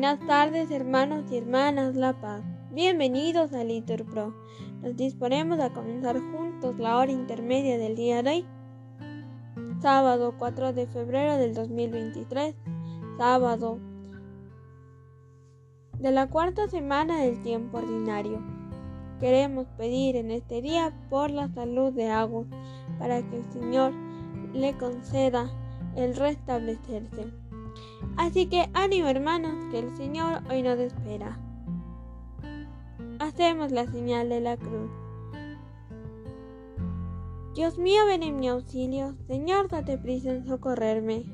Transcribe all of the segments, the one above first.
Buenas tardes, hermanos y hermanas La Paz. Bienvenidos a Litur Pro. Nos disponemos a comenzar juntos la hora intermedia del día de hoy. Sábado 4 de febrero del 2023. Sábado de la cuarta semana del tiempo ordinario. Queremos pedir en este día por la salud de Agus, para que el Señor le conceda el restablecerse. Así que ánimo hermanos, que el Señor hoy nos espera. Hacemos la señal de la cruz. Dios mío, ven en mi auxilio, Señor, date prisa en socorrerme.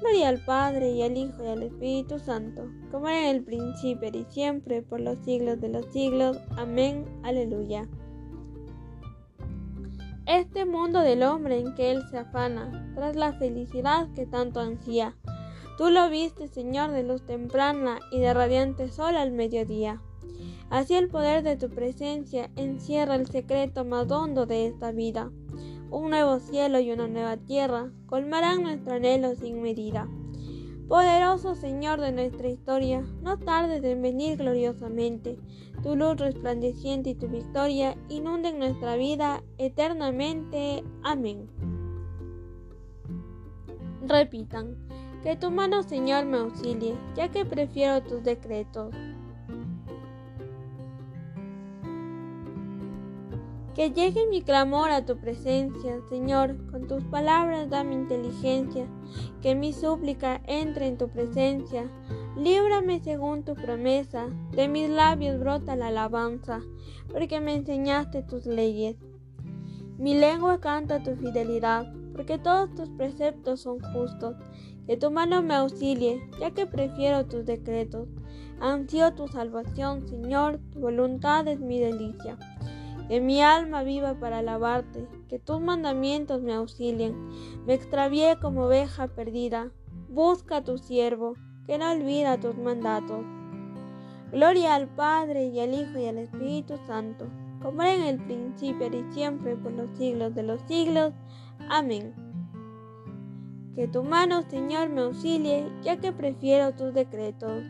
Gloria al Padre y al Hijo y al Espíritu Santo, como era en el principio y siempre, por los siglos de los siglos. Amén. Aleluya. Este mundo del hombre en que él se afana, tras la felicidad que tanto ansía, Tú lo viste, Señor, de luz temprana y de radiante sol al mediodía. Así el poder de tu presencia encierra el secreto más hondo de esta vida. Un nuevo cielo y una nueva tierra colmarán nuestro anhelo sin medida. Poderoso Señor de nuestra historia, no tardes en venir gloriosamente. Tu luz resplandeciente y tu victoria inunden nuestra vida eternamente. Amén. Repitan. Que tu mano, Señor, me auxilie, ya que prefiero tus decretos. Que llegue mi clamor a tu presencia, Señor, con tus palabras dame inteligencia, que mi súplica entre en tu presencia. Líbrame según tu promesa, de mis labios brota la alabanza, porque me enseñaste tus leyes. Mi lengua canta tu fidelidad, porque todos tus preceptos son justos. Que tu mano me auxilie, ya que prefiero tus decretos. Ansío tu salvación, Señor, tu voluntad es mi delicia. Que mi alma viva para alabarte, que tus mandamientos me auxilien. Me extravié como oveja perdida. Busca a tu siervo, que no olvida tus mandatos. Gloria al Padre y al Hijo y al Espíritu Santo, como era en el principio y siempre por los siglos de los siglos. Amén. Que tu mano, Señor, me auxilie, ya que prefiero tus decretos.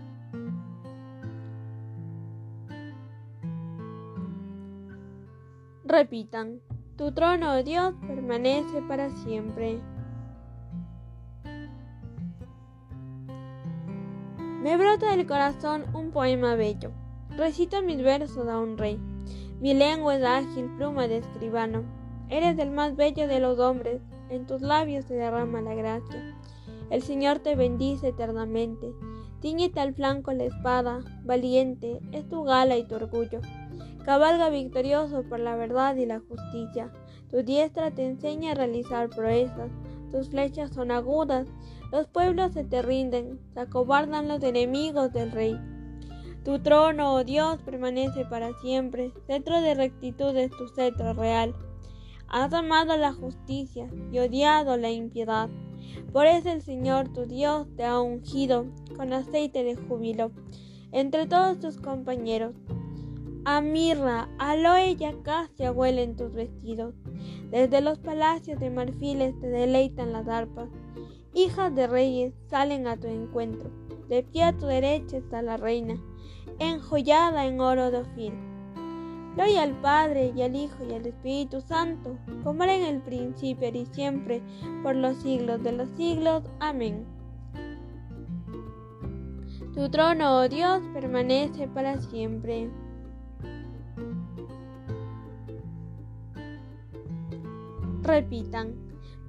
Repitan, tu trono, oh Dios, permanece para siempre. Me brota del corazón un poema bello. Recito mis versos a un rey. Mi lengua es ágil, pluma de escribano. Eres el más bello de los hombres, en tus labios se derrama la gracia. El Señor te bendice eternamente. Tiñete al flanco la espada, valiente, es tu gala y tu orgullo. Cabalga victorioso por la verdad y la justicia. Tu diestra te enseña a realizar proezas, tus flechas son agudas, los pueblos se te rinden, se acobardan los enemigos del rey. Tu trono, oh Dios, permanece para siempre, cetro de rectitud es tu cetro real. Has amado la justicia y odiado la impiedad. Por eso el Señor tu Dios te ha ungido con aceite de júbilo entre todos tus compañeros. A mirra, aloe y acacia huelen tus vestidos. Desde los palacios de marfiles te deleitan las arpas. Hijas de reyes salen a tu encuentro. De pie a tu derecha está la reina, enjollada en oro de. Gloria al Padre y al Hijo y al Espíritu Santo, como era en el principio y siempre, por los siglos de los siglos. Amén. Tu trono, oh Dios, permanece para siempre. Repitan,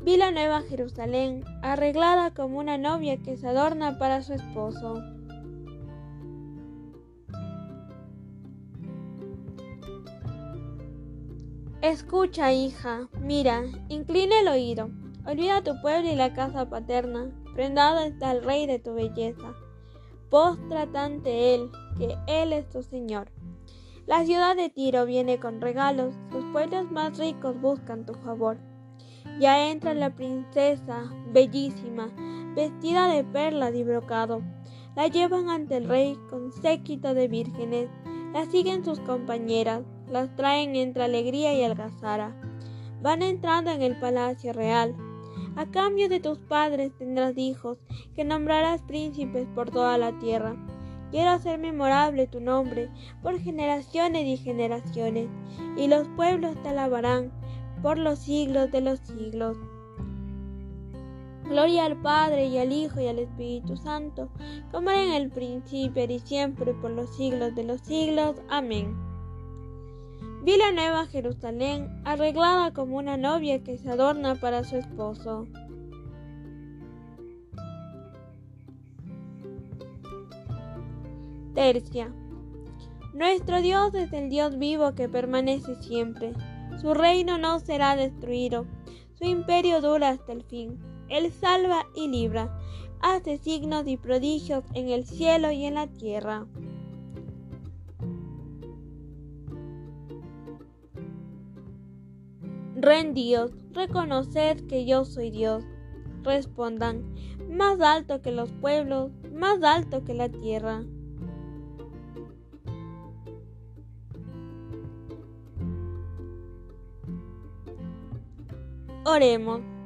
vi la nueva Jerusalén, arreglada como una novia que se adorna para su esposo. Escucha, hija, mira, inclina el oído. Olvida tu pueblo y la casa paterna. Prendado está el rey de tu belleza. Póstrate ante él, que él es tu Señor. La ciudad de Tiro viene con regalos, los pueblos más ricos buscan tu favor. Ya entra la princesa, bellísima, vestida de perlas y brocado. La llevan ante el rey con séquito de vírgenes, la siguen sus compañeras, las traen entre alegría y algazara. Van entrando en el palacio real. A cambio de tus padres tendrás hijos, que nombrarás príncipes por toda la tierra. Quiero hacer memorable tu nombre por generaciones y generaciones, y los pueblos te alabarán por los siglos de los siglos. Gloria al Padre y al Hijo y al Espíritu Santo, como era en el principio y siempre por los siglos de los siglos. Amén. Vi la nueva Jerusalén arreglada como una novia que se adorna para su esposo. Tercia. Nuestro Dios es el Dios vivo que permanece siempre. Su reino no será destruido, su imperio dura hasta el fin. Él salva y libra, hace signos y prodigios en el cielo y en la tierra. Rendíos, reconoced que yo soy Dios. Respondan, más alto que los pueblos, más alto que la tierra. Oremos.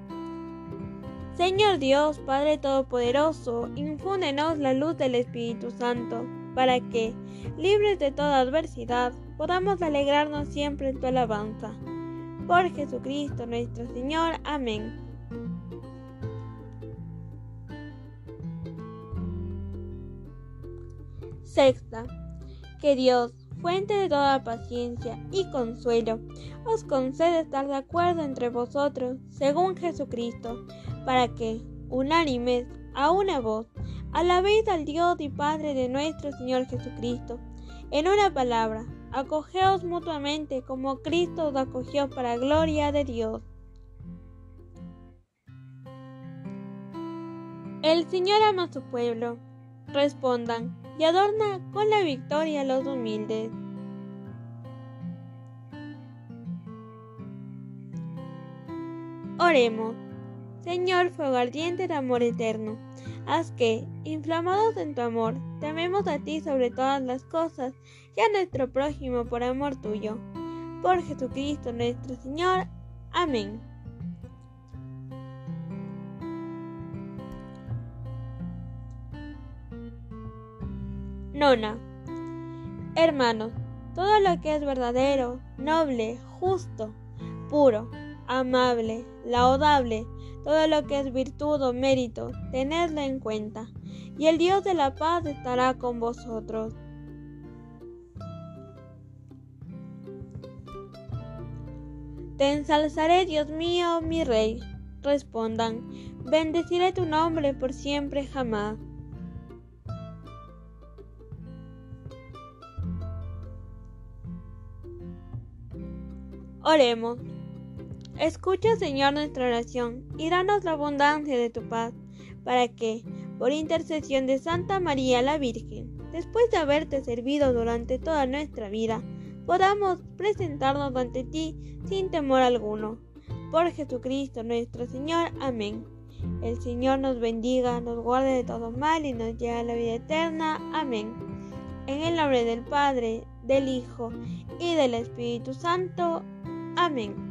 Señor Dios, Padre Todopoderoso, infúndenos la luz del Espíritu Santo, para que, libres de toda adversidad, podamos alegrarnos siempre en tu alabanza. Por Jesucristo nuestro Señor. Amén. Sexta. Que Dios, fuente de toda paciencia y consuelo, os concede estar de acuerdo entre vosotros, según Jesucristo, para que, unánimes, a una voz, alabéis al Dios y Padre de nuestro Señor Jesucristo. En una palabra, acogeos mutuamente como Cristo os acogió para gloria de Dios. El Señor ama a su pueblo. Respondan, y adorna con la victoria a los humildes. Oremos. Señor fuego ardiente de amor eterno, haz que, inflamados en tu amor, tememos a ti sobre todas las cosas y a nuestro prójimo por amor tuyo. Por Jesucristo nuestro Señor. Amén. Nona. Hermanos, todo lo que es verdadero, noble, justo, puro, amable, laudable, todo lo que es virtud o mérito, tenedlo en cuenta, y el Dios de la paz estará con vosotros. Te ensalzaré, Dios mío, mi Rey. Respondan, bendeciré tu nombre por siempre jamás. Oremos. Escucha, Señor, nuestra oración y danos la abundancia de tu paz, para que, por intercesión de Santa María la Virgen, después de haberte servido durante toda nuestra vida, podamos presentarnos ante ti sin temor alguno. Por Jesucristo nuestro Señor. Amén. El Señor nos bendiga, nos guarde de todo mal y nos lleve a la vida eterna. Amén. En el nombre del Padre, del Hijo y del Espíritu Santo. Amén.